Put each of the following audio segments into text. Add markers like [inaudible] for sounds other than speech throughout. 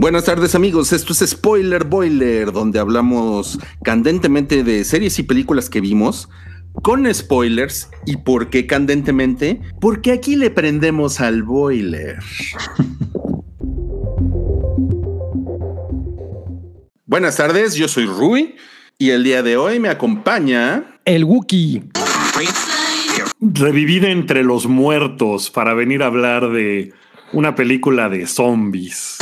Buenas tardes amigos, esto es Spoiler Boiler, donde hablamos candentemente de series y películas que vimos, con spoilers. ¿Y por qué candentemente? Porque aquí le prendemos al boiler. [laughs] Buenas tardes, yo soy Rui y el día de hoy me acompaña el Wookie. Revivida entre los muertos para venir a hablar de una película de zombies.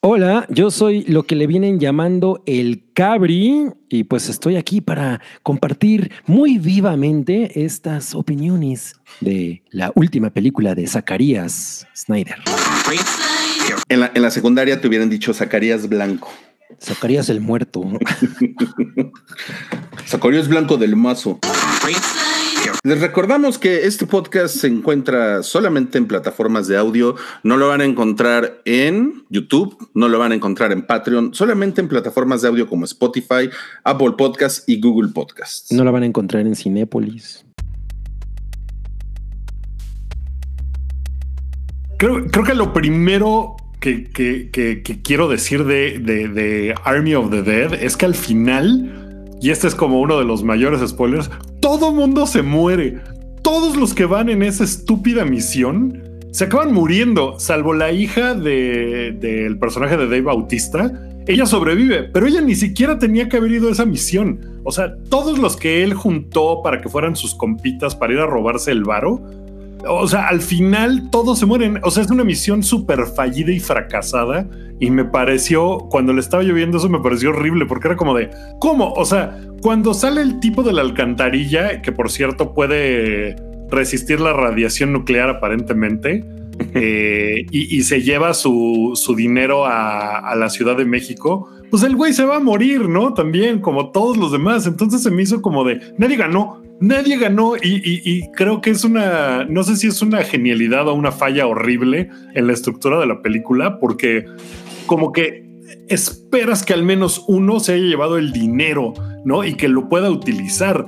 Hola, yo soy lo que le vienen llamando el Cabri y pues estoy aquí para compartir muy vivamente estas opiniones de la última película de Zacarías Snyder. En la, en la secundaria te hubieran dicho Zacarías Blanco. Zacarías el muerto. [laughs] Zacarías Blanco del Mazo. Les recordamos que este podcast se encuentra solamente en plataformas de audio. No lo van a encontrar en YouTube, no lo van a encontrar en Patreon, solamente en plataformas de audio como Spotify, Apple Podcasts y Google Podcasts. No lo van a encontrar en Cinépolis. Creo, creo que lo primero que, que, que, que quiero decir de, de, de Army of the Dead es que al final y este es como uno de los mayores spoilers, todo mundo se muere. Todos los que van en esa estúpida misión se acaban muriendo, salvo la hija del de, personaje de Dave Bautista. Ella sobrevive, pero ella ni siquiera tenía que haber ido a esa misión. O sea, todos los que él juntó para que fueran sus compitas para ir a robarse el varo, o sea, al final todos se mueren. O sea, es una misión súper fallida y fracasada. Y me pareció, cuando le estaba lloviendo, eso me pareció horrible porque era como de, ¿cómo? O sea, cuando sale el tipo de la alcantarilla, que por cierto puede resistir la radiación nuclear aparentemente, eh, y, y, se lleva su, su dinero a, a, la Ciudad de México, pues el güey se va a morir, ¿no? También, como todos los demás. Entonces se me hizo como de, nadie ganó, nadie ganó y, creo que es una, no sé si es una genialidad o una falla horrible en la estructura de la película, porque como que esperas que al menos uno se haya llevado el dinero, ¿no? Y que lo pueda utilizar.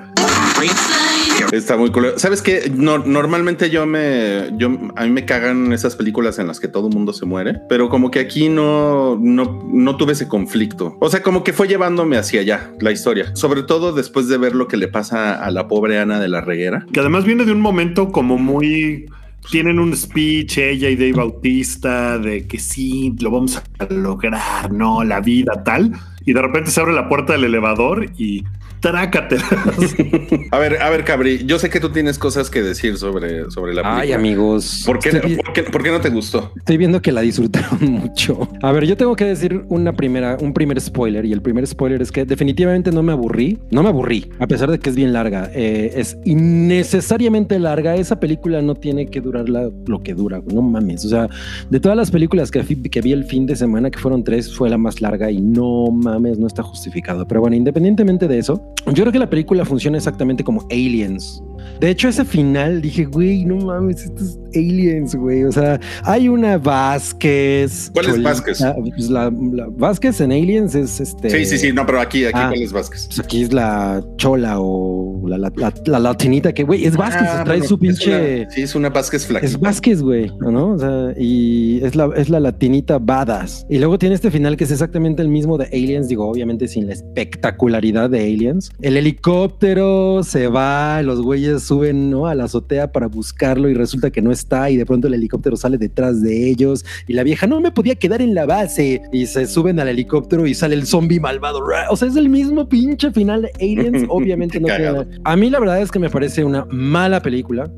Está muy cool. Sabes que no, normalmente yo me, yo a mí me cagan esas películas en las que todo el mundo se muere, pero como que aquí no, no, no tuve ese conflicto. O sea, como que fue llevándome hacia allá la historia, sobre todo después de ver lo que le pasa a la pobre Ana de la Reguera, que además viene de un momento como muy tienen un speech ella y Dave Bautista de que sí, lo vamos a lograr, no, la vida tal. Y de repente se abre la puerta del elevador y trácate. [laughs] a ver, a ver, Cabri, yo sé que tú tienes cosas que decir sobre, sobre la película. Ay, amigos. ¿Por qué, estoy... ¿por, qué, ¿Por qué no te gustó? Estoy viendo que la disfrutaron [laughs] mucho. A ver, yo tengo que decir una primera, un primer spoiler. Y el primer spoiler es que definitivamente no me aburrí. No me aburrí, a pesar de que es bien larga. Eh, es innecesariamente larga. Esa película no tiene que durar la, lo que dura. No mames. O sea, de todas las películas que, que vi el fin de semana, que fueron tres, fue la más larga y no mames, no está justificado. Pero bueno, independientemente de eso, yo creo que la película funciona exactamente como Aliens. De hecho, ese final dije, güey, no mames, esto es Aliens, güey. O sea, hay una Vázquez. ¿Cuál es Vázquez? Pues la, la, Vázquez en Aliens es este. Sí, sí, sí, no, pero aquí, aquí, ah, ¿cuál es Vázquez? Pues aquí es la Chola o la, la, la, la latinita que, güey, es Vázquez, ah, trae bueno, su pinche. Es una, sí, es una Vázquez flaquita. Es Vázquez, güey, ¿no? O sea, y es la, es la latinita badass. Y luego tiene este final que es exactamente el mismo de Aliens, digo, obviamente sin la espectacularidad de Aliens. El helicóptero se va, los güeyes suben ¿no? a la azotea para buscarlo y resulta que no está y de pronto el helicóptero sale detrás de ellos y la vieja no me podía quedar en la base y se suben al helicóptero y sale el zombie malvado. O sea, es el mismo pinche final de Aliens, [laughs] obviamente no queda. A mí la verdad es que me parece una mala película.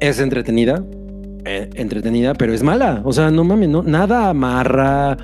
Es entretenida, eh, entretenida, pero es mala. O sea, no mames, no, nada amarra.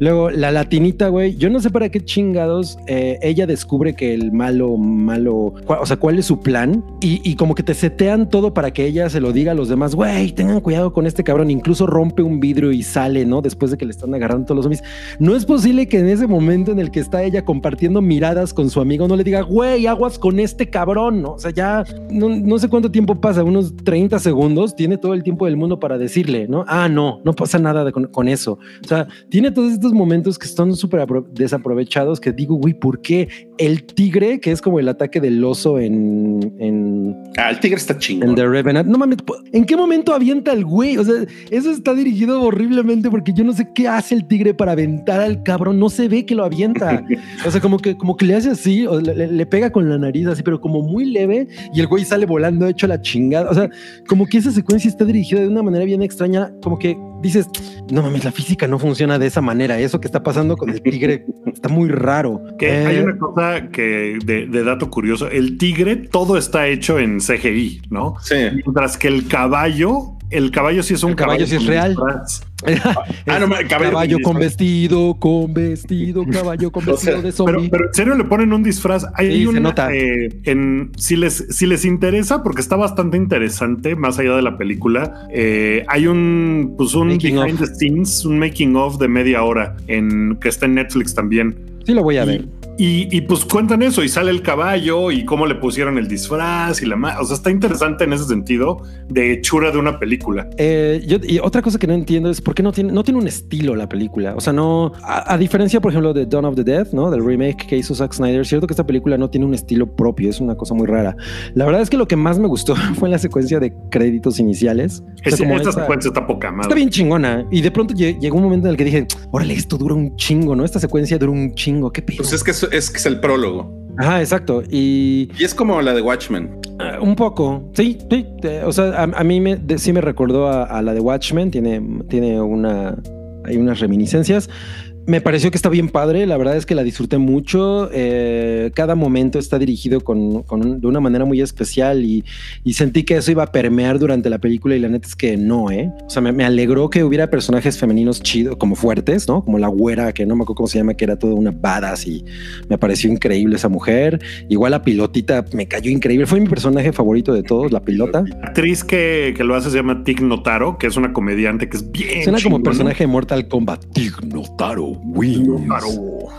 Luego, la latinita, güey, yo no sé para qué chingados eh, ella descubre que el malo, malo, o sea, cuál es su plan y, y, como que te setean todo para que ella se lo diga a los demás, güey, tengan cuidado con este cabrón, incluso rompe un vidrio y sale, ¿no? Después de que le están agarrando todos los zombies. No es posible que en ese momento en el que está ella compartiendo miradas con su amigo no le diga, güey, aguas con este cabrón, ¿no? O sea, ya no, no sé cuánto tiempo pasa, unos 30 segundos, tiene todo el tiempo del mundo para decirle, ¿no? Ah, no, no pasa nada de, con, con eso. O sea, tiene todos estos tantos momentos que están súper desaprovechados que digo, güey, ¿por qué el tigre, que es como el ataque del oso en... en ah, el tigre está chingón. En The Revenant. No mames, ¿en qué momento avienta el güey? O sea, eso está dirigido horriblemente porque yo no sé qué hace el tigre para aventar al cabrón. No se ve que lo avienta. [laughs] o sea, como que, como que le hace así, o le, pega con la nariz así, pero como muy leve y el güey sale volando hecho la chingada. O sea, como que esa secuencia está dirigida de una manera bien extraña, como que dices, no mames, la física no funciona de esa manera. Eso que está pasando con el tigre [laughs] está muy raro. Que hay eh, una cosa que de, dato curioso, el tigre todo está hecho en CGI, ¿no? Sí. Mientras que el caballo, el caballo sí es un caballo, caballo sí es real. [laughs] ah, no, caballo, con vestido, con vestido, caballo con [laughs] vestido de zombie. Pero, en serio le ponen un disfraz. Hay, una, nota. Eh, en, si, les, si les interesa, porque está bastante interesante, más allá de la película, eh, hay un, pues un behind the scenes, un making of de media hora en, que está en Netflix también. Sí, lo voy a ver. Y, pues cuentan eso y sale el caballo y cómo le pusieron el disfraz y la O sea, está interesante en ese sentido de hechura de una película. Eh, y otra cosa que no entiendo es por qué no tiene, no tiene un estilo la película. O sea, no, a, diferencia, por ejemplo, de Dawn of the Dead, ¿no? Del remake que hizo Zack Snyder, cierto que esta película no tiene un estilo propio, es una cosa muy rara. La verdad es que lo que más me gustó [laughs] fue la secuencia de créditos iniciales. esta secuencia está poca madre. Está bien chingona. Y de pronto llegó un momento en el que dije, órale, esto dura un chingo, ¿no? Esta secuencia dura un chingo. Pues es que es que es el prólogo. Ajá, exacto. Y, y es como la de Watchmen. Ah, un poco, sí, sí. o sea, a, mí me, sí me recordó a, la de Watchmen. Tiene, tiene una, hay unas reminiscencias me pareció que está bien padre, la verdad es que la disfruté mucho, eh, cada momento está dirigido con, de una manera muy especial y, sentí que eso iba a permear durante la película y la neta es que no, ¿eh? O sea, me, alegró que hubiera personajes femeninos chidos, como fuertes, ¿no? Como la güera, que no me acuerdo cómo se llama, que era toda una badass y me pareció increíble esa mujer. Igual la pilotita me cayó increíble, fue mi personaje favorito de todos, la pilota. La actriz que, lo hace se llama Tig Notaro, que es una comediante que es bien... Suena como personaje de Mortal Kombat, Tig Notaro.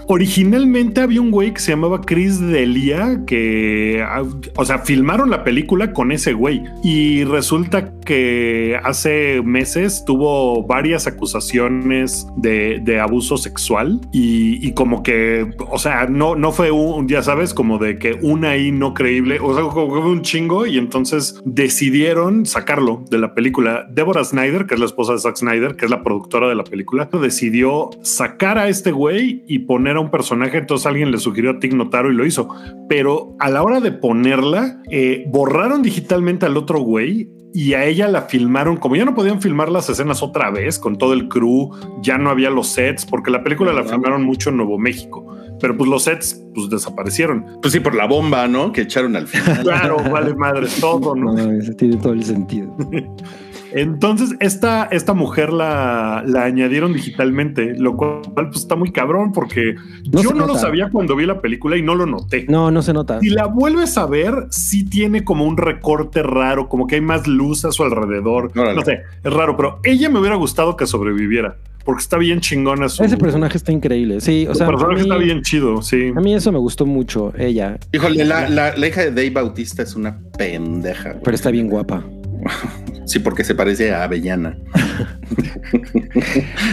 Originalmente había un güey que se llamaba Chris Delia que, ah, o sea, filmaron la película con ese güey y resulta que hace meses tuvo varias acusaciones de, abuso sexual y, como que, o sea, no, no fue un, ya sabes, como de que una ahí no creíble, o sea, como un chingo y entonces decidieron sacarlo de la película. Deborah Snyder, que es la esposa de Zack Snyder, que es la productora de la película, decidió sacar a este güey y poner a un personaje. Entonces alguien le sugirió a Tig Notaro y lo hizo. Pero a la hora de ponerla, eh, borraron digitalmente al otro güey y a ella la filmaron, como ya no podían filmar las escenas otra vez con todo el crew, ya no había los sets, porque la película la filmaron mucho en Nuevo México, pero pues los sets pues desaparecieron. Pues sí, por la bomba, ¿no? Que echaron al final. claro, vale madre, todo, ¿no? [laughs] no tiene todo el sentido. [laughs] Entonces, esta, esta mujer la, la, añadieron digitalmente, lo cual pues, está muy cabrón porque yo no lo sabía cuando vi la película y no lo noté. No, no se nota. Si la vuelves a ver, sí tiene como un recorte raro, como que hay más luz a su alrededor. No, sé, es raro, pero ella me hubiera gustado que sobreviviera porque está bien chingona su... Ese personaje está increíble, sí. O sea, el personaje está bien chido, sí. A mí eso me gustó mucho, ella. Híjole, la, la, la hija de Dave Bautista es una pendeja. Pero está bien guapa. [laughs] Sí, porque se parece a Avellana.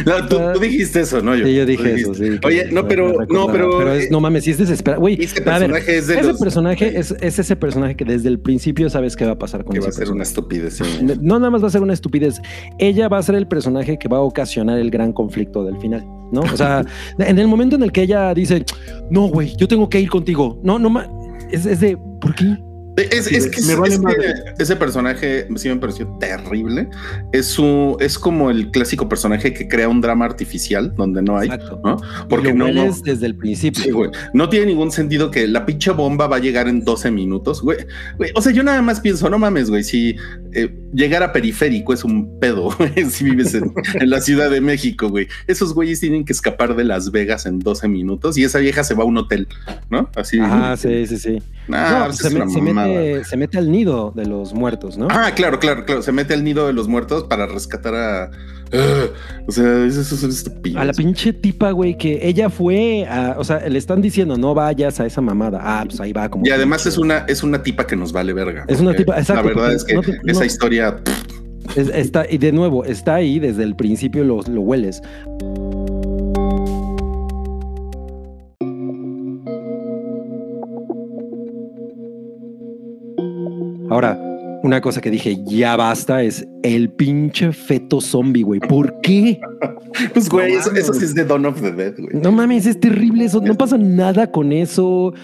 no, tú, dijiste eso, ¿no? Yo, sí, yo dije eso, sí. Oye, no, pero, no, pero. Pero es, no mames, si es desesperado. Güey, ese personaje es de Ese personaje es, es, ese personaje que desde el principio sabes qué va a pasar con Que va a ser una estupidez. No, nada más va a ser una estupidez. Ella va a ser el personaje que va a ocasionar el gran conflicto del final, ¿no? O sea, [laughs] en el momento en el que ella dice, no, güey, yo tengo que ir contigo. No, no, es, es de, ¿por qué? Es, que, ese personaje sí me pareció terrible. Es, su, es como el clásico personaje que crea un drama artificial donde no hay. ¿no? Porque no, es desde el principio. No tiene ningún sentido que la pinche bomba va a llegar en 12 minutos. Güey. O sea, yo nada más pienso, no mames, güey, si eh, llegar a periférico es un pedo [laughs] si vives en, la Ciudad de México, güey. Esos güeyes tienen que escapar de Las Vegas en 12 minutos y esa vieja se va a un hotel, ¿no? Así. Ah, sí, sí, sí. no, pues se, mete, se, mete, al nido de los muertos, ¿no? Ah, claro, claro, claro. Se mete al nido de los muertos para rescatar a o sea, eso es estúpido. A la pinche tipa, güey, que ella fue a, o sea, le están diciendo, no vayas a esa mamada. Ah, pues ahí va como. Y además es una, es una tipa que nos vale verga. Es una tipa, exacto. La verdad es que esa historia. Está, y de nuevo, está ahí desde el principio lo hueles. Ahora, una cosa que dije, ya basta, es el pinche feto zombie, güey. ¿Por qué? [laughs] Pues, güey, eso, eso, sí es de Dawn of the Dead, güey. No mames, es terrible eso. No pasa nada con eso.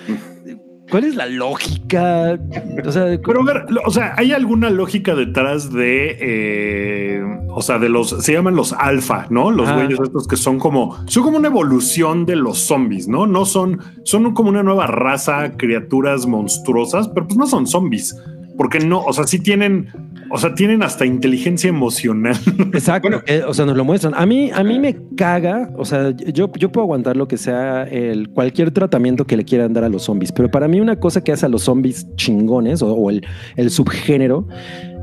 ¿Cuál es la lógica? O sea, pero a ver, o sea, ¿hay alguna lógica detrás de, eh, o sea, de los, se llaman los alfa, ¿no? Los güeyes estos que son como, son como una evolución de los zombies, ¿no? No son, son como una nueva raza, criaturas monstruosas, pero pues no son zombies. Porque no, o sea, sí tienen o sea, tienen hasta inteligencia emocional. [laughs] Exacto. Eh, o sea, nos lo muestran. A mí, a mí me caga. O sea, yo, yo puedo aguantar lo que sea el cualquier tratamiento que le quieran dar a los zombies. Pero para mí, una cosa que hace a los zombies chingones o, el, el subgénero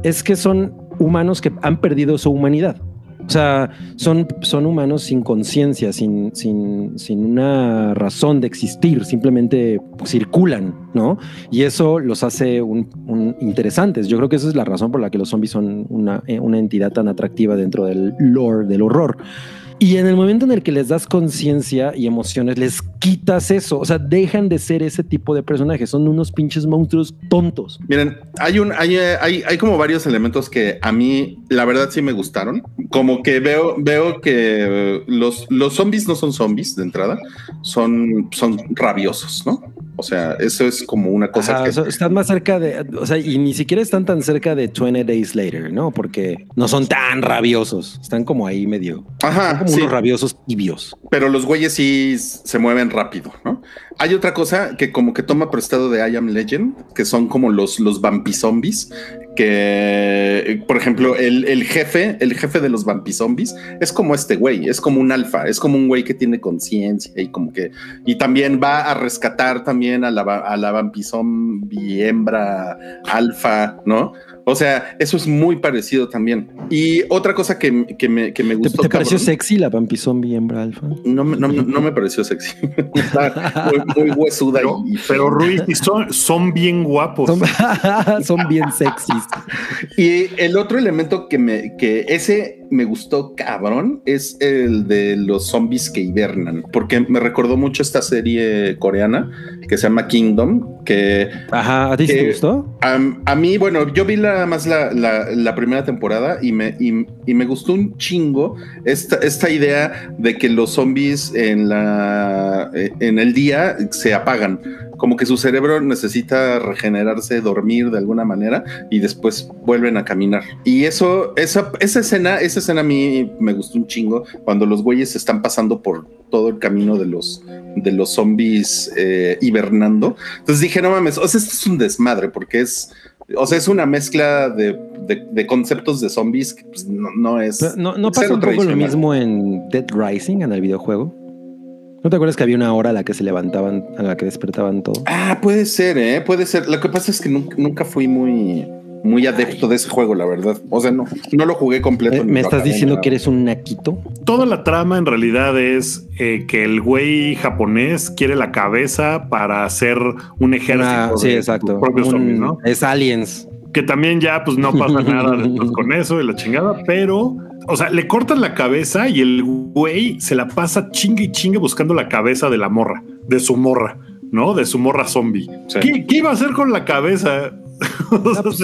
es que son humanos que han perdido su humanidad. O sea, son, son humanos sin conciencia, sin, sin, sin, una razón de existir, simplemente circulan, ¿no? Y eso los hace un, interesantes. Yo creo que esa es la razón por la que los zombies son una, eh, una entidad tan atractiva dentro del lore del horror. Y en el momento en el que les das conciencia y emociones, les quitas eso. O sea, dejan de ser ese tipo de personajes. Son unos pinches monstruos tontos. Miren, hay un, hay, hay, hay como varios elementos que a mí, la verdad, sí me gustaron. Como que veo, veo que los, los zombies no son zombies de entrada, son, son rabiosos, ¿no? O sea, eso es como una cosa que... están más cerca de, o sea, y ni siquiera están tan cerca de 20 Days Later, ¿no? Porque no son tan rabiosos, están como ahí medio... Ajá. como unos rabiosos tibios. Pero los güeyes sí se mueven rápido, ¿no? Hay otra cosa que como que toma prestado de I Am Legend, que son como los, los zombies que, por ejemplo, el, el, jefe, el jefe de los zombies es como este güey, es como un alfa, es como un güey que tiene conciencia y como que, y también va a rescatar también a la, a la vampizombie hembra alfa, ¿no? O sea, eso es muy parecido también. Y otra cosa que, que, me, que me, gustó. ¿Te, pareció sexy la Vampi Zombie hembra alfa? No, no, no, me pareció sexy. [laughs] muy, huesuda. Pero, y, pero Ruiz, son, son bien guapos. [laughs] Son, bien sexys. Y el otro elemento que me, que ese me gustó cabrón es el de los zombies que hibernan, porque me recordó mucho esta serie coreana que se llama Kingdom, que... Ajá, ¿a ti te gustó? A, mí, bueno, yo vi la, más la, la, primera temporada y me, y, me gustó un chingo esta, esta idea de que los zombies en, la, en el día se apagan como que su cerebro necesita regenerarse, dormir de alguna manera y después vuelven a caminar. Y eso, esa, esa escena, esa escena a mí me gustó un chingo cuando los güeyes están pasando por todo el camino de los, de los zombies eh, hibernando. Entonces dije, no mames, o sea, esto es un desmadre porque es, o sea, es una mezcla de, de, conceptos de zombies que pues, no, no, es. no, no pasa un poco lo mismo en Dead Rising, en el videojuego. ¿No te acuerdas que había una hora a la que se levantaban, a la que despertaban todo? Ah, puede ser, ¿eh? Puede ser. Lo que pasa es que nunca, fui muy, muy adepto de ese juego, la verdad. O sea, no, no lo jugué completo. ¿Me estás diciendo que eres un naquito? Toda la trama en realidad es eh, que el güey japonés quiere la cabeza para hacer un ejército. Ah, sí, exacto. ¿no? Es aliens. Que también ya pues no pasa nada con eso de la chingada, pero o sea, le cortan la cabeza y el güey se la pasa chingue y chingue buscando la cabeza de la morra, de su morra, ¿no? De su morra zombie. ¿Qué, ¿Qué, iba a hacer con la cabeza? Pues,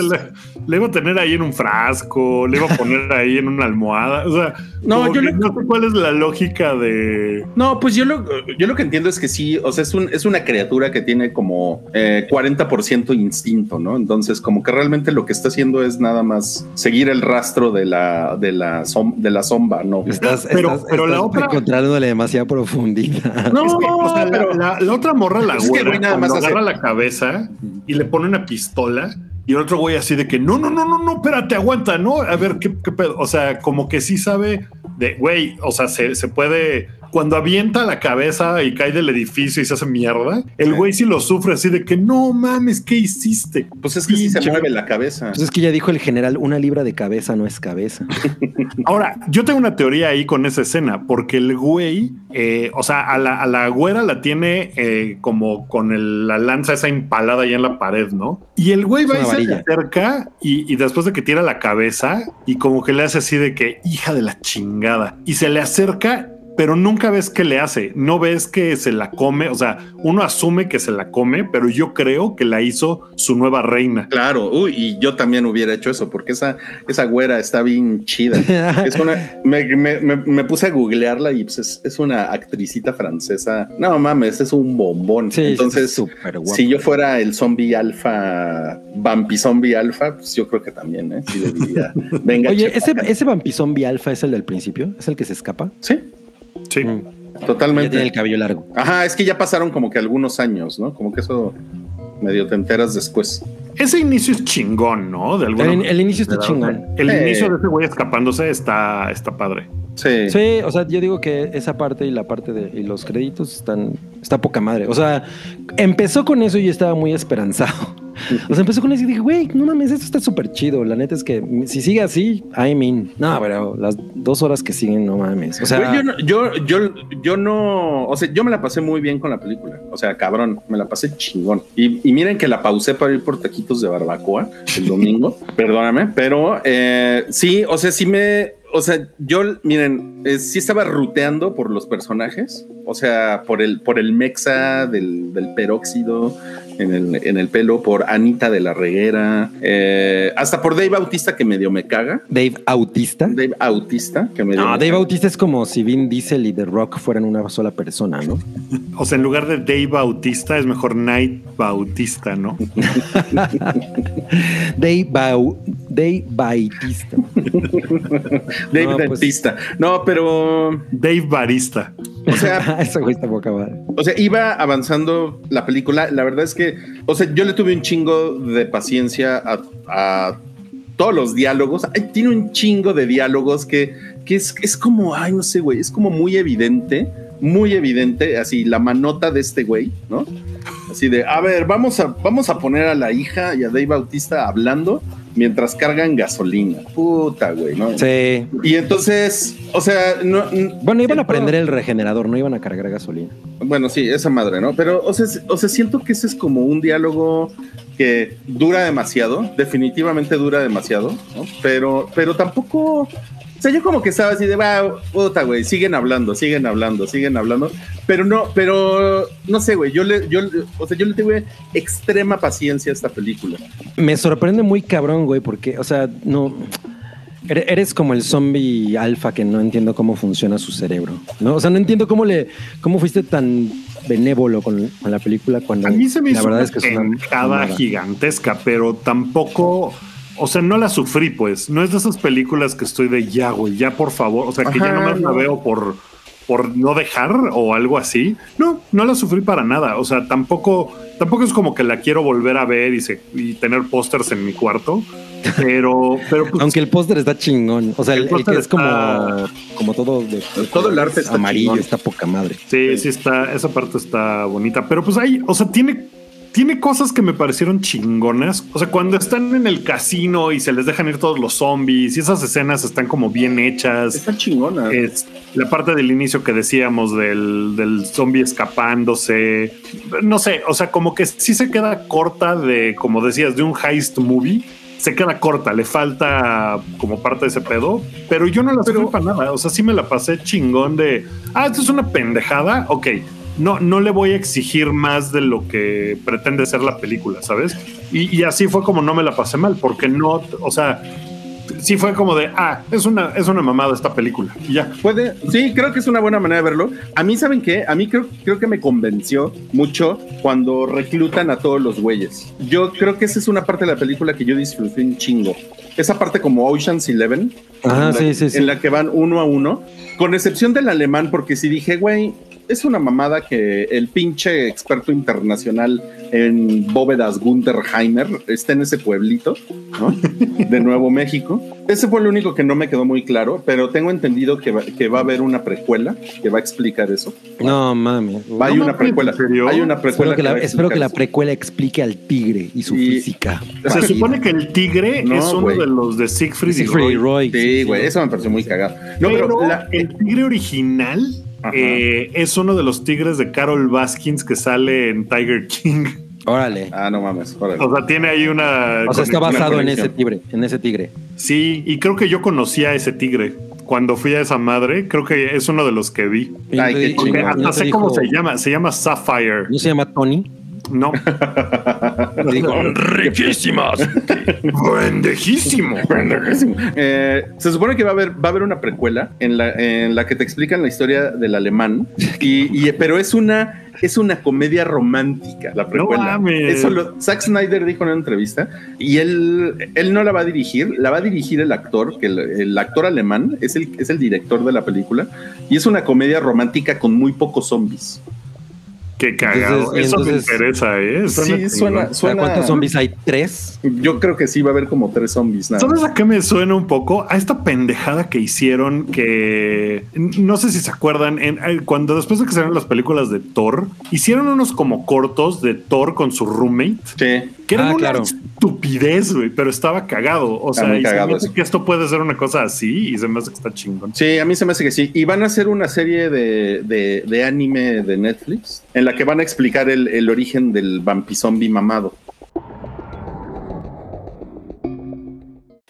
le, iba a tener ahí en un frasco, le iba a poner [laughs] ahí en una almohada. O sea, no, yo no sé cuál es la lógica de. No, pues yo lo, yo lo que entiendo es que sí, o sea, es, un, es una criatura que tiene como 40% eh, instinto, ¿no? Entonces, como que realmente lo que está haciendo es nada más seguir el rastro de la, de la, de la zomba, ¿no? Estás, pero, pero la otra. encontrándole demasiada profundidad. [laughs] No, o sea, pero la, otra morra, la güera, nada más agarra la cabeza y le pone una pistola y el otro güey así de que no, no, no, no, no, espérate, aguanta, ¿no? A ver, ¿qué, pedo? O sea, como que sí sabe de, güey, o sea, se, se puede cuando avienta la cabeza y cae del edificio y se hace mierda, el güey sí lo sufre así de que no mames, ¿qué hiciste? Pues es que sí se mueve la cabeza. Pues es que ya dijo el general, una libra de cabeza no es cabeza. [laughs] Ahora, yo tengo una teoría ahí con esa escena, porque el güey, eh, o sea, a la, a la, güera la tiene eh, como con la lanza esa empalada ahí en la pared, ¿no? Y el güey va y se acerca y, y después de que tira la cabeza y como que le hace así de que hija de la chingada y se le acerca pero nunca ves qué le hace, no ves que se la come, o sea, uno asume que se la come, pero yo creo que la hizo su nueva reina. Claro, uy, y yo también hubiera hecho eso, porque esa, esa güera está bien chida. [laughs] es una, me, me, me, puse a googlearla y pues es, es, una actricita francesa. No mames, es un bombón. Sí, Entonces, si yo fuera el zombie alfa, vampi zombie alfa, pues yo creo que también, ¿eh? Sí le diría, [laughs] venga. Oye, ese, ese vampi zombie alfa es el del principio, es el que se escapa. Sí. Sí. Mm. Totalmente. tiene el cabello largo. Ajá, es que ya pasaron como que algunos años, ¿no? Como que eso medio te enteras después. Ese inicio es chingón, ¿no? De alguna el, el inicio está chingón. El inicio de ese güey escapándose está, está padre. Sí. Sí, o sea, yo digo que esa parte y la parte de y los créditos están, está poca madre. O sea, empezó con eso y yo estaba muy esperanzado. O sea, empezó con eso y dije, güey, no mames, esto está súper chido. La neta es que si sigue así, I mean, no, pero las dos horas que siguen, no mames. O sea, yo, no, yo, yo, yo no, o sea, yo me la pasé muy bien con la película. O sea, cabrón, me la pasé chingón. Y, y miren que la pausé para ir por taquitos de barbacoa el [laughs] domingo, perdóname, pero eh, sí, o sea, sí me, o sea, yo, miren, eh, sí estaba ruteando por los personajes, o sea, por el, por el mexa del, del peróxido, en el, en el pelo, por Anita de la Reguera, eh, hasta por Dave Bautista que medio me caga. Dave Autista. Dave Autista que medio. No, Dave Bautista es como si Vin Diesel y The Rock fueran una sola persona, ¿no? o sea, en lugar de Dave Bautista es mejor Night Bautista, ¿no? [laughs] Dave, Bau, Dave Bautista. [laughs] Dave no, Bautista. Pues- no, pero. Dave Barista. O sea, [laughs] eso güey está boca O sea, iba avanzando la película. La verdad es que, o sea, yo le tuve un chingo de paciencia a, todos los diálogos. Ay, tiene un chingo de diálogos que, que es, es como, ay, no sé, güey, es como muy evidente, muy evidente, así la manota de este güey, ¿no? Así de, a ver, vamos a, vamos a poner a la hija y a Dave Bautista hablando mientras cargan gasolina. Puta, güey, ¿no? Sí. Y entonces, o sea, no. Bueno, iban a prender el regenerador, no iban a cargar gasolina. Bueno, sí, esa madre, ¿no? Pero, o sea, o sea, siento que ese es como un diálogo que dura demasiado, definitivamente dura demasiado, ¿no? Pero, pero tampoco sea, yo como que estaba así de, va, puta, güey, siguen hablando, siguen hablando, siguen hablando. Pero no, pero no sé, güey, yo le, yo, o sea, yo le tengo extrema paciencia a esta película. Me sorprende muy cabrón, güey, porque, o sea, no. Eres como el zombie alfa que no entiendo cómo funciona su cerebro, ¿no? O sea, no entiendo cómo le, cómo fuiste tan benévolo con, la película cuando a mí se me la verdad es que es una gigantesca, pero tampoco o sea, no la sufrí, pues. No es de esas películas que estoy de ya, güey, ya por favor. O sea, que ya nomás la veo por, por no dejar o algo así. No, no la sufrí para nada. O sea, tampoco, tampoco es como que la quiero volver a ver y, y tener pósters en mi cuarto. Pero, pero pues, aunque el póster está chingón. O sea, el, que es como, como todo de, todo el arte amarillo, está poca madre. Sí, sí está, esa parte está bonita. Pero pues ahí, o sea, tiene tiene cosas que me parecieron chingonas. O sea, cuando están en el casino y se les dejan ir todos los zombies y esas escenas están como bien hechas. Está chingona. Es la parte del inicio que decíamos del, del zombie escapándose. No sé, o sea, como que sí se queda corta de, como decías, de un heist movie se queda corta, le falta como parte de ese pedo, pero yo no la sufrí para nada. O sea, sí me la pasé chingón de, ah, esto es una pendejada. Ok, no, no le voy a exigir más de lo que pretende ser la película, ¿sabes? Y, así fue como no me la pasé mal, porque no, o sea, sí fue como de, ah, es una, es una mamada esta película. Y ya. Puede, sí, creo que es una buena manera de verlo. A mí, ¿saben qué? A mí creo, creo que me convenció mucho cuando reclutan a todos los güeyes. Yo creo que esa es una parte de la película que yo disfruté un chingo. Esa parte como Ocean's Eleven, Ajá, sí, sí, sí. en la que van uno a uno, con excepción del alemán, porque si dije, güey, es una mamada que el pinche experto internacional en bóvedas Gunther Heimer esté en ese pueblito, ¿no? [laughs] De Nuevo México. Ese fue lo único que no me quedó muy claro, pero tengo entendido que va, que va a haber una precuela que va a explicar eso. No mami. Hay una precuela. Hay una precuela. Espero que, la, espero que la precuela explique al tigre y su física. Se supone que el tigre es uno de los de Siegfried, y Roy. Sí, güey, eso me pareció muy cagado. No, pero, el tigre original eh, es uno de los tigres de Carol Baskins que sale en Tiger King. [laughs] Órale. Ah, no mames. O sea, tiene ahí una. O sea, está basado en ese tigre, en ese tigre. Sí, y creo que yo conocía a ese tigre. cuando fui a esa madre. Creo que es uno de los que vi. Ay, qué Porque chingón. hasta sé cómo se llama. Se llama Sapphire. ¿No se llama Tony? No. Digo, Riquísimas. Bendejísimo. Eh, se supone que va a haber, va a haber una precuela en la, en la que te explican la historia del alemán, y, y- pero es una, es una comedia romántica, la precuela. mames. Eso lo, Zack Snyder dijo en una entrevista, y él, él no la va a dirigir, la va a dirigir el actor, que el, el actor alemán es el, es el director de la película, y es una comedia romántica con muy pocos zombies. Qué cagado. Entonces- Eso me interesa, ¿eh? Sí, chingón. suena, ¿para suena. ¿Cuántos zombies hay? ¿Tres? Yo creo que sí va a haber como tres zombies. Nada. ¿Sabes a qué me suena un poco? A esta pendejada que hicieron que no sé si se acuerdan, en, eh, cuando después de que salieron las películas de Thor, hicieron unos como cortos de Thor con su roommate, Sí. que era Ah, una claro. estupidez, güey, pero estaba cagado. O sea, y se me hace que esto puede ser una cosa así y se me hace que está chingón. Sí, a mí se me hace que sí. Y van a hacer una serie de, de- de anime de Netflix en la que van a explicar el, el origen del vampizombie mamado.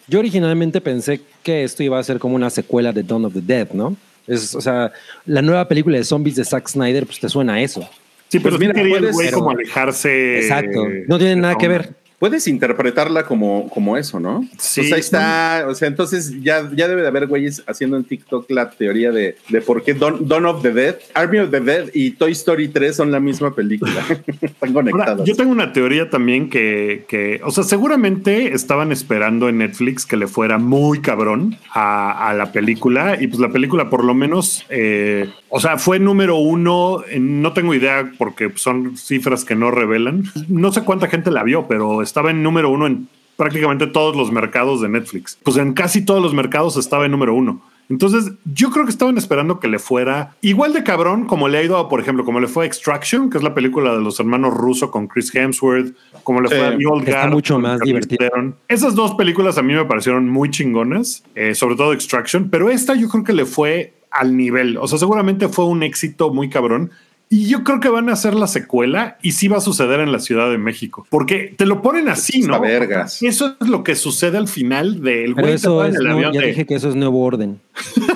Yo originalmente pensé que esto iba a ser como una secuela de Dawn of the Dead, ¿no? Es, o sea, la nueva película de zombies de Zack Snyder, pues te suena a eso. Sí, pero Pues mira, sí quería el puedes- güey pero- como alejarse. Exacto. No tiene nada que ver. Puedes interpretarla como, como eso, ¿no? Sí. Pues ahí está. O sea, entonces ya, ya debe de haber güeyes haciendo en TikTok la teoría de, de por qué Dawn, Dawn of the Dead, Army of the Dead y Toy Story 3 son la misma película. [laughs] Están Ahora, conectadas. yo tengo una teoría también que, que, o sea, seguramente estaban esperando en Netflix que le fuera muy cabrón a, a la película y pues la película por lo menos, eh, o sea, fue número uno, en- no tengo idea porque son cifras que no revelan, no sé cuánta gente la vio, pero estaba en número uno en prácticamente todos los mercados de Netflix. Pues en casi todos los mercados estaba en número uno. Entonces, yo creo que estaban esperando que le fuera igual de cabrón como le ha ido, por ejemplo, como le fue a Extraction, que es la película de los hermanos rusos con Chris Hemsworth, como le fue Sí, a The Old Guard mucho más. Theron. Esas dos películas a mí me parecieron muy chingonas, eh, sobre todo Extraction, pero esta yo creo que le fue al nivel. O sea, seguramente fue un éxito muy cabrón. Y yo creo que van a hacer la secuela y sí va a suceder en la Ciudad de México. Porque te lo ponen así, ¿no? vergas. Eso es lo que sucede al final del Pero güey eso va en es, el no, avión ya de- dije que eso es nuevo orden. [laughs]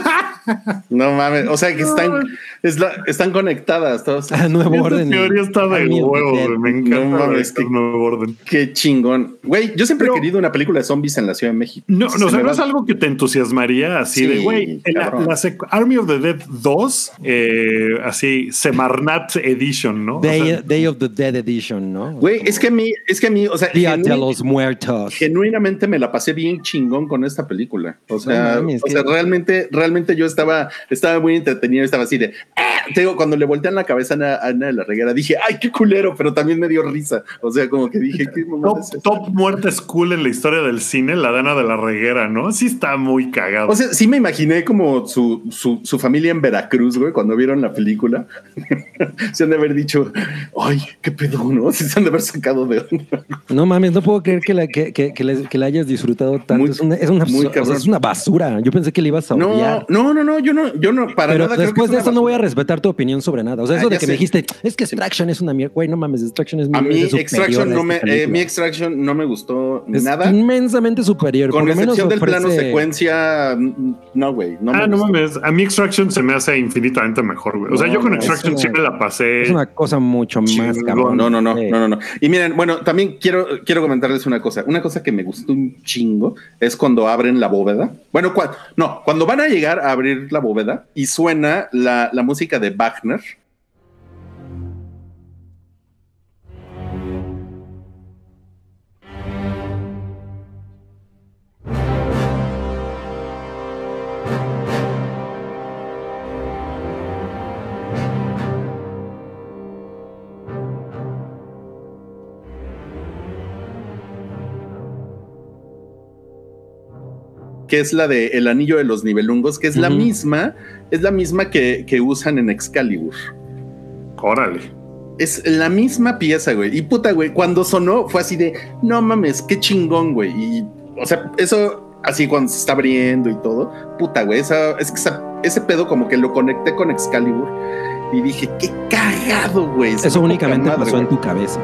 No mames. O sea, que están, es la- están conectadas todas. Ah, nuevo Esta orden. teoría está de the huevo, güey. Me encanta. No este que- nuevo orden. Qué chingón. Güey, yo siempre Pero- he querido una película de zombies en la Ciudad de México. No, no, o sea, no es algo que te entusiasmaría así Sí, de, güey, la, Army of the Dead 2, eh, así, Semarnat Edition, ¿no? O Day, sea, Day of the Dead Edition, ¿no? Güey, es que a mí, es que a mí, o sea, Día de los Muertos. genuinamente me la pasé bien chingón con esta película. O sea, No mames, o que- sea, realmente, realmente yo estaba, estaba muy entretenido, estaba así de, ¡ah! te digo, cuando le voltean la cabeza a Ana, de la Reguera, dije, ay, qué culero, pero también me dio risa. O sea, como que dije, qué top, es top muerte school en la historia del cine, la Dana de la Reguera, ¿no? Sí está muy cagado. O sea, sí me imaginé como su, su, su familia en Veracruz, güey, cuando vieron la película. [laughs] se han de haber dicho, ay, qué pedo, ¿no? Se han de haber sacado de onda. No mames, no puedo creer que la, que, que, que la hayas disfrutado tanto. Muy- es, una, es, una, muy o sea, cabrón. es una basura. Yo pensé que le ibas a No, odiar. no, no, no, yo no, yo no, para Pero nada. creo que después de esto no voy a. respetar tu opinión sobre nada. O sea, Ah, eso de que sé. me dijiste, es que Extraction es una mierda. Güey, no mames, Extraction es A mil mí Extraction a no me, eh, mi Extraction no me gustó es nada. inmensamente superior. Con Por lo menos excepción del plano secuencia, no, güey. No ah, me no gustó. mames. A mí Extraction se me hace infinitamente mejor, güey. O sea, No, yo con Extraction una- siempre la pasé. Es una cosa mucho más cabrón. No, no, no, Sí. no, no, no. Y miren, bueno, también quiero, quiero comentarles una cosa. Una cosa que me gustó un chingo es cuando abren la bóveda. Bueno, cua- no, cuando van a llegar a abrir la bóveda y suena la, la música de Wagner. que es la de El Anillo de los Nivelungos, que es la misma, es la misma que, que usan en Excalibur. Órale. Es la misma pieza, güey. Y puta, güey, cuando sonó fue así de, no mames, qué chingón, güey. Y, o sea, eso así cuando se está abriendo y todo, puta, güey, esa, es que esa- ese pedo como que lo conecté con Excalibur y dije, qué cagado, güey. Eso me únicamente madre, pasó en tu cabeza.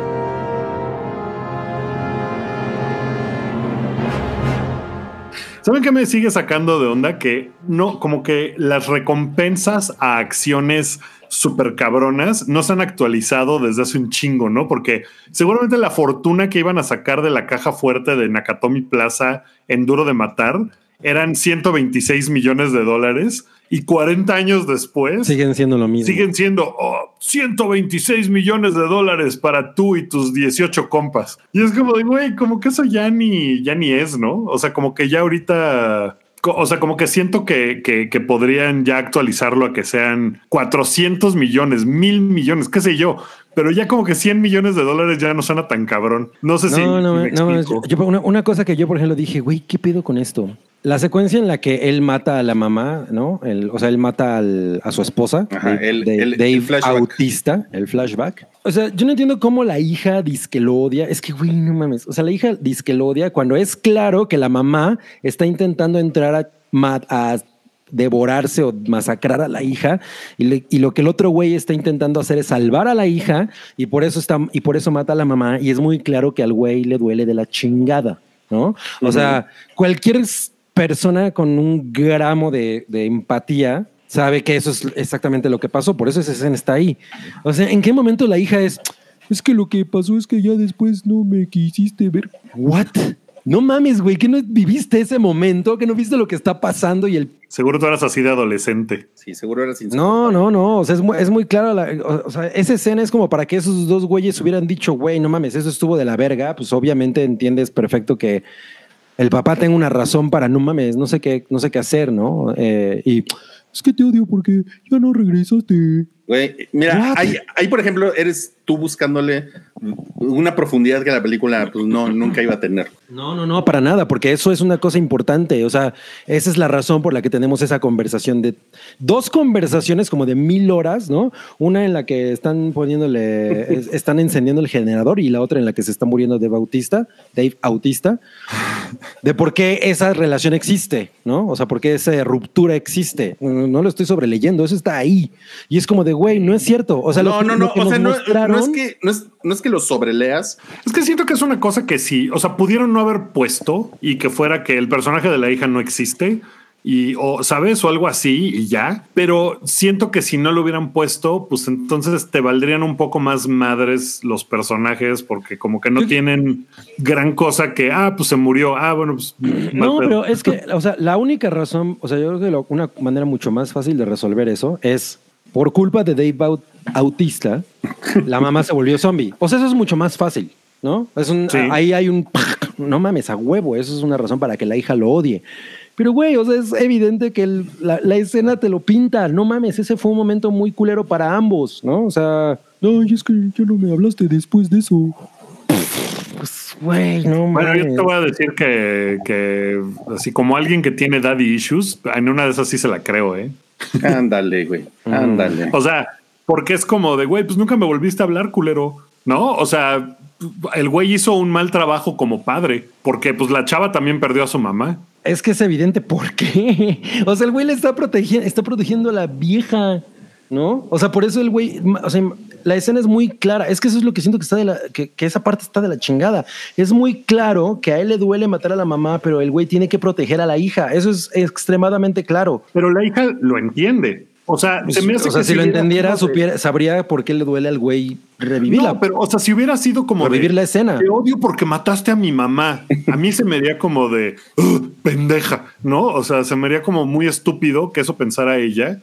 ¿Saben qué me sigue sacando de onda? Que no, como que las recompensas a acciones súper cabronas no se han actualizado desde hace un chingo, ¿no? Porque seguramente la fortuna que iban a sacar de la caja fuerte de Nakatomi Plaza en Duro de Matar eran 126 millones de dólares y 40 años después siguen siendo lo mismo. Siguen siendo oh, 126 millones de dólares para tú y tus 18 compas. Y es como de, güey, como que eso ya ni, ya ni es, ¿no? O sea, como que ya ahorita o sea, como que siento que, que, podrían ya actualizarlo a que sean 400 millones, mil millones, qué sé yo. Pero ya como que 100 millones de dólares ya no suena tan cabrón. No sé si. No, no, no. una, cosa que yo, por ejemplo, dije, güey, ¿qué pido con esto? La secuencia en la que él mata a la mamá, ¿no? El, o sea, él mata a su esposa, el, Dave, autista, el flashback. O sea, yo no entiendo cómo la hija dice que lo odia. Es que, güey, no mames. O sea, la hija dice que lo odia cuando es claro que la mamá está intentando entrar a, a devorarse o masacrar a la hija y, lo que el otro güey está intentando hacer es salvar a la hija y por eso está y por eso mata a la mamá y es muy claro que al güey le duele de la chingada, ¿no? O sea, cualquier persona con un gramo de, empatía sabe que eso es exactamente lo que pasó, por eso esa escena está ahí. O sea, ¿en qué momento la hija es, es que lo que pasó es que ya después no me quisiste ver? ¿What? No mames, güey, que no viviste ese momento, que no viste lo que está pasando y el... Seguro tú eras así de adolescente. Sí, seguro eras No, no, no, o sea, es muy, es muy claro, o sea, esa escena es como para que esos dos güeyes hubieran dicho, güey, no mames, eso estuvo de la verga, pues obviamente entiendes perfecto que el papá tenga una razón para no mames, no sé qué, no sé qué hacer, ¿no? Eh, y es que te odio porque ya no regresaste. Güey, mira, ahí, por ejemplo, eres tú buscándole una profundidad que la película pues no nunca iba a tener. No, no, no, para nada, porque eso es una cosa importante. O sea, esa es la razón por la que tenemos esa conversación de dos conversaciones como de mil horas, ¿no? Una en la que están poniéndole, están encendiendo el generador y la otra en la que se está muriendo Dave Bautista, Dave Autista, de por qué esa relación existe, ¿no? O sea, por qué esa ruptura existe. No, no lo estoy sobreleyendo, eso está ahí. Y es como de güey, no es cierto. O sea, no, no, no, o sea, no, es que, no es, no es que lo sobreleas. Es que siento que es una cosa que sí, o sea, pudieron no haber puesto y que fuera que el personaje de la hija no existe y o sabes o algo así y ya, pero siento que si no lo hubieran puesto, pues entonces te valdrían un poco más madres los personajes porque como que no tienen gran cosa que ah, pues se murió. Ah, bueno, pues no, pero es que, o sea, la única razón, o sea, yo creo que una manera mucho más fácil de resolver eso es por culpa de Dave Autista, la mamá se volvió zombie. O sea, eso es mucho más fácil, ¿no? Es un, Ahí hay un... No mames, a huevo. Eso es una razón para que la hija lo odie. Pero, güey, o sea, es evidente que la, escena te lo pinta. No mames, ese fue un momento muy culero para ambos, ¿no? O sea... No, es que ya no me hablaste después de eso. Güey, no mames. Bueno, yo te voy a decir que, que, así como alguien que tiene daddy issues, en una de esas sí se la creo, ¿eh? Ándale, güey. [laughs] Ándale. O sea, porque es como de, güey, pues nunca me volviste a hablar, culero. ¿No? O sea, el güey hizo un mal trabajo como padre, porque pues la chava también perdió a su mamá. Es que es evidente por qué. [laughs] O sea, el güey le está protegiendo, está protegiendo a la vieja, ¿no? O sea, por eso el güey, o sea, la escena es muy clara. Es que eso es lo que siento que está de la, que, que, esa parte está de la chingada. Es muy claro que a él le duele matar a la mamá, pero el güey tiene que proteger a la hija. Eso es extremadamente claro. Pero la hija lo entiende. O sea, se me hace o sea, si, lo entendiera, sabría por qué le duele al güey revivirla. No, pero, o sea, si hubiera sido como revivir la escena. Te odio porque mataste a mi mamá. A mí se me haría como de pendeja, ¿no? O sea, se me haría como muy estúpido que eso pensara ella,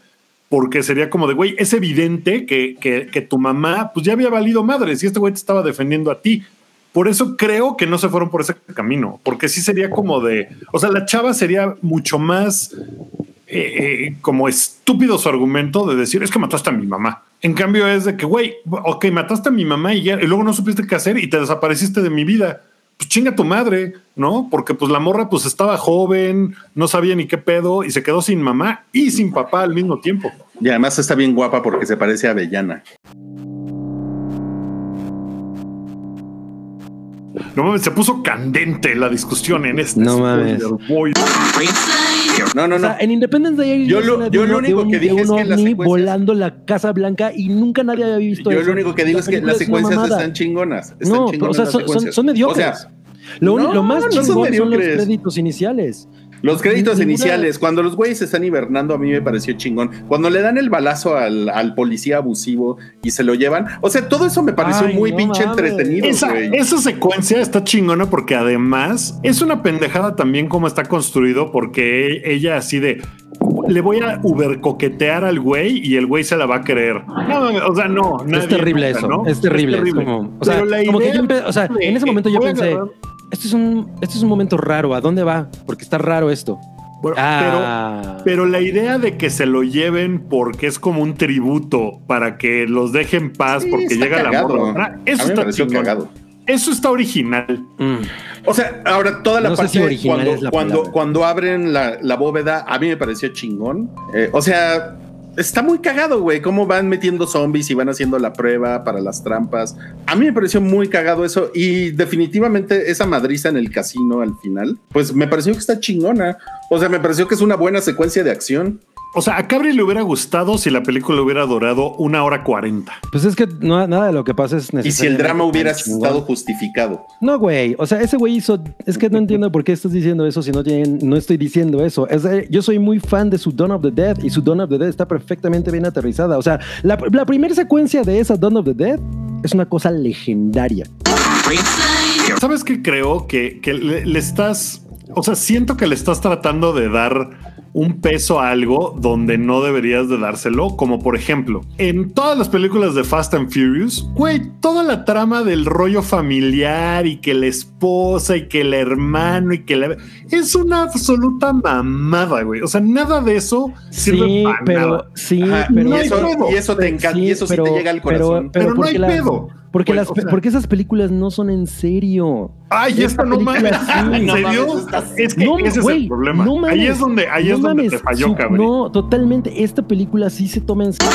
porque sería como de güey, es evidente que, que, tu mamá, pues ya había valido madre si este güey te estaba defendiendo a ti. Por eso creo que no se fueron por ese camino, porque sí sería como de, o sea, la chava sería mucho más eh, eh, como estúpido su argumento de decir es que mataste a mi mamá. En cambio es de que, güey, ok, mataste a mi mamá y, ya, y luego no supiste qué hacer y te desapareciste de mi vida. Pues chinga tu madre, ¿no? Porque pues la morra pues estaba joven, no sabía ni qué pedo y se quedó sin mamá y sin papá al mismo tiempo. Y además está bien guapa porque se parece a Avellana. No mames, se puso candente la discusión en este. No mames. No, no, no. en Independence Day yo lo, yo lo único que dije es que la secuencia... volando la Casa Blanca y nunca nadie había visto yo eso. Yo lo único que digo es que las secuencias están chingonas. Están no, o sea, son, son, mediocres. O sea, lo, lo, más chingón son, son los créditos iniciales. Los créditos Ninguna- iniciales, cuando los güeyes están hibernando, a mí me pareció chingón. Cuando le dan el balazo al, al policía abusivo y se lo llevan, o sea, todo eso me pareció Ay, muy no pinche mames. entretenido, Esa, güey. esa secuencia está chingona porque además es una pendejada también como está construido porque ella así de le voy a uber coquetear al güey y el güey se la va a creer. No, o sea, no. es terrible nunca, eso. ¿no? Es terrible. es como, o sea, como que yo empe- o sea, en ese momento yo pensé, agarrar- esto es un, esto es un momento raro. ¿A dónde va? Porque está raro esto. Bueno, Ah, pero, pero la idea de que se lo lleven porque es como un tributo para que los deje en paz Sí, porque llega la morra. Eso a mí me está chingón. cagado. Eso está original. mm. O sea, ahora toda la No parte si original cuando, es la cuando, cuando abren la, la bóveda, a mí me pareció chingón. Eh, o sea, está muy cagado, güey. Cómo van metiendo zombies y van haciendo la prueba para las trampas. A mí me pareció muy cagado eso. Y definitivamente esa madriza en el casino al final, pues me pareció que está chingona. O sea, me pareció que es una buena secuencia de acción. O sea, a Cabri le hubiera gustado si la película hubiera durado una hora cuarenta. Pues es que no- nada de lo que pasa es Y si el drama hubiera estado justificado. No, güey. O sea, ese güey hizo. Es que no entiendo por qué estás diciendo eso si no tienen, no estoy diciendo eso. Es de- yo soy muy fan de su Dawn of the Dead y su Dawn of the Dead está perfectamente bien aterrizada. O sea, la, la primera secuencia de esa Dawn of the Dead es una cosa legendaria. ¿Sabes qué creo? Que, que le, le estás, o sea, siento que le estás tratando de dar un peso a algo donde no deberías de dárselo, como por ejemplo, en todas las películas de Fast and Furious, güey, toda la trama del rollo familiar y que la esposa y que el hermano y que la... Es una absoluta mamada, güey. O sea, nada de eso sirve Sí, para pero nada. sí, Ajá, pero no y, hay eso, pedo. y eso te encanta, y eso sí te llega al corazón. Pero no hay pedo. Porque, las, o sea- porque esas películas no son en serio. Ay, Esta esta no mames. sí. ¿En No serio? mames, Es que No, ese es güey, el problema. no mames, ahí es donde, ahí no es donde mames, te falló, su- cabrón. No, totalmente. Esta película sí se toma en serio.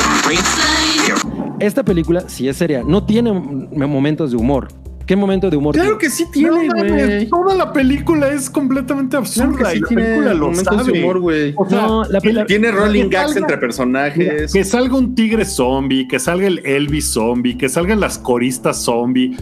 Esta película sí es seria. No tiene momentos de humor. ¿Qué momento de humor Claro tiene? que sí tiene, güey. toda la película es completamente absurda sí y la tiene película lo momentos sabe. de humor, güey. O sea, No, la Tiene rolling gags salga- entre Mira, personajes. que salga un tigre zombie, que salga el Elvis zombie, que salgan las coristas zombie.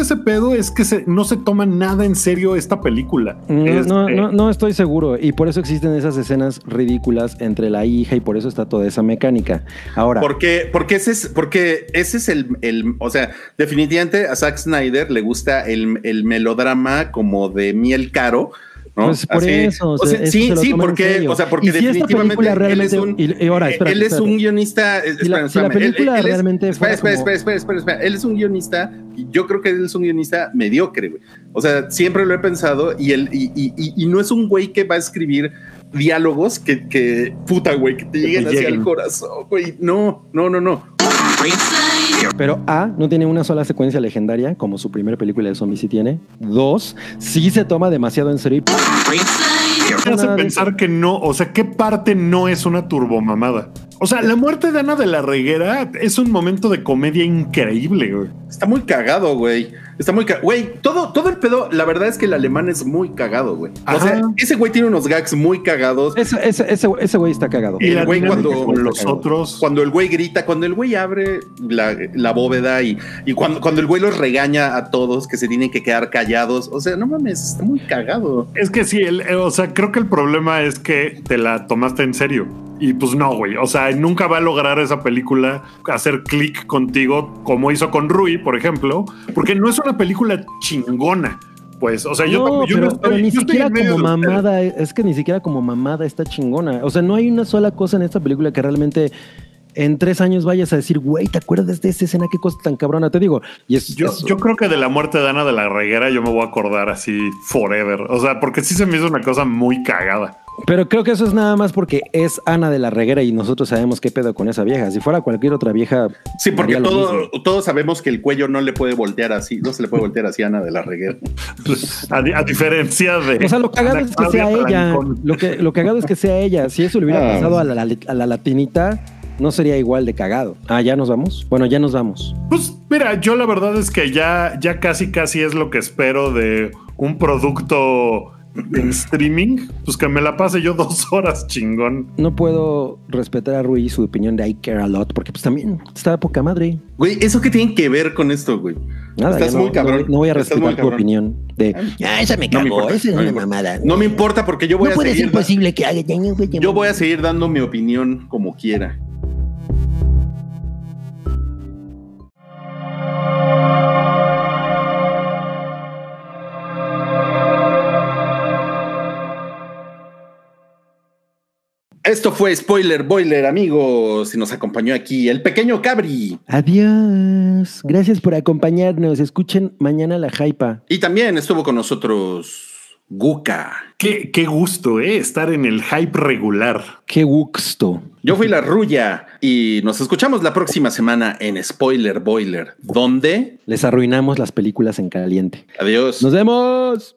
Ese pedo es que se- no se toma nada en serio esta película. No, no, Este, no, no estoy seguro. Y por eso existen esas escenas ridículas entre la hija y por eso está toda esa mecánica. Ahora, Porque, porque ese es, porque ese es el, el, o sea, definitivamente a Zack Snyder le gusta el, el melodrama como de miel caro, ¿no? Pues por Así. eso, o O sea, sea, eso sí, sí, porque, o sea, porque si definitivamente película él es realmente- un, y- y ahora, espérate, él es espérate. un guionista. Si la- espera, si realmente espera, espera, como- espera, espera, espera, espera. Él es un guionista y yo creo que él es un guionista mediocre, güey. O sea, siempre lo he pensado y él, y, y, y- y no es un güey que va a escribir diálogos que, que puta, güey, que te lleguen hacia lleguen. el corazón, güey. No, no, no, no. Pero A, no tiene una sola secuencia legendaria, como su primera película de zombies sí tiene. Dos, sí se toma demasiado en serio. Me hace pensar que no, o sea, ¿qué parte no es una turbomamada? O sea, la muerte de Ana de la Reguera es un momento de comedia increíble, güey. Está muy cagado, güey. Está muy cagado. Güey, todo, todo el pedo, la verdad es que el alemán es muy cagado, güey. O Ajá. sea, ese güey tiene unos gags muy cagados. Ese, ese, ese, ese güey está cagado. Y El la güey cuando- los otros. Cuando el güey grita, cuando el güey abre la, la bóveda y, y cuando, cuando el güey los regaña a todos que se tienen que quedar callados. O sea, no mames, está muy cagado. Es que sí, el- eh, o sea, creo que el problema es que te la tomaste en serio. Y pues no, güey. O sea, nunca va a lograr esa película hacer clic contigo como hizo con Rui, por ejemplo, porque no es una película chingona. Pues, o sea, yo, no, yo pero, no estoy, pero ni yo siquiera como mamada, es que ni siquiera como mamada está chingona. O sea, no hay una sola cosa en esta película que realmente en tres años vayas a decir, güey, ¿te acuerdas de esta escena? Qué cosa tan cabrona. Te digo, y es, Yo, es- yo creo que de la muerte de Ana de la Reguera yo me voy a acordar así forever. O sea, porque sí se me hizo una cosa muy cagada. Pero creo que eso es nada más porque es Ana de la Reguera y nosotros sabemos qué pedo con esa vieja. Si fuera cualquier otra vieja. Sí, porque todo- todos sabemos que el cuello no le puede voltear así, no se le puede voltear así a Ana de la Reguera. [laughs] A, di- a diferencia de. O sea, lo cagado es que sea ella. Lo que, lo cagado es que sea ella. Si eso le hubiera Ah. pasado a la, a la latinita, no sería igual de cagado. Ah, ya nos vamos. Bueno, ya nos vamos. Pues mira, yo la verdad es que ya, ya casi casi es lo que espero de un producto en streaming, pues que me la pase yo [laughs] dos horas chingón. No puedo respetar a Rui y su opinión de I care a lot, porque pues también está poca madre. Güey, ¿eso qué tiene que ver con esto, güey? Nada, Estás no, muy cabrón. No, no voy a respetar tu opinión de Ah, esa me cagó, esa es una mamada. No me importa porque yo voy No a puede seguir ser posible que haga. Yo voy a seguir dando mi opinión como quiera. Esto fue Spoiler Boiler, amigos. Y nos acompañó aquí el pequeño Cabri. adiós. Gracias por acompañarnos. Escuchen mañana la hypa. Y también estuvo con nosotros Guka. Qué, qué gusto, ¿eh? Estar en el hype regular. Qué gusto. Yo fui la Ruya y nos escuchamos la próxima semana en Spoiler Boiler, donde Les arruinamos las películas en caliente. adiós. Nos vemos.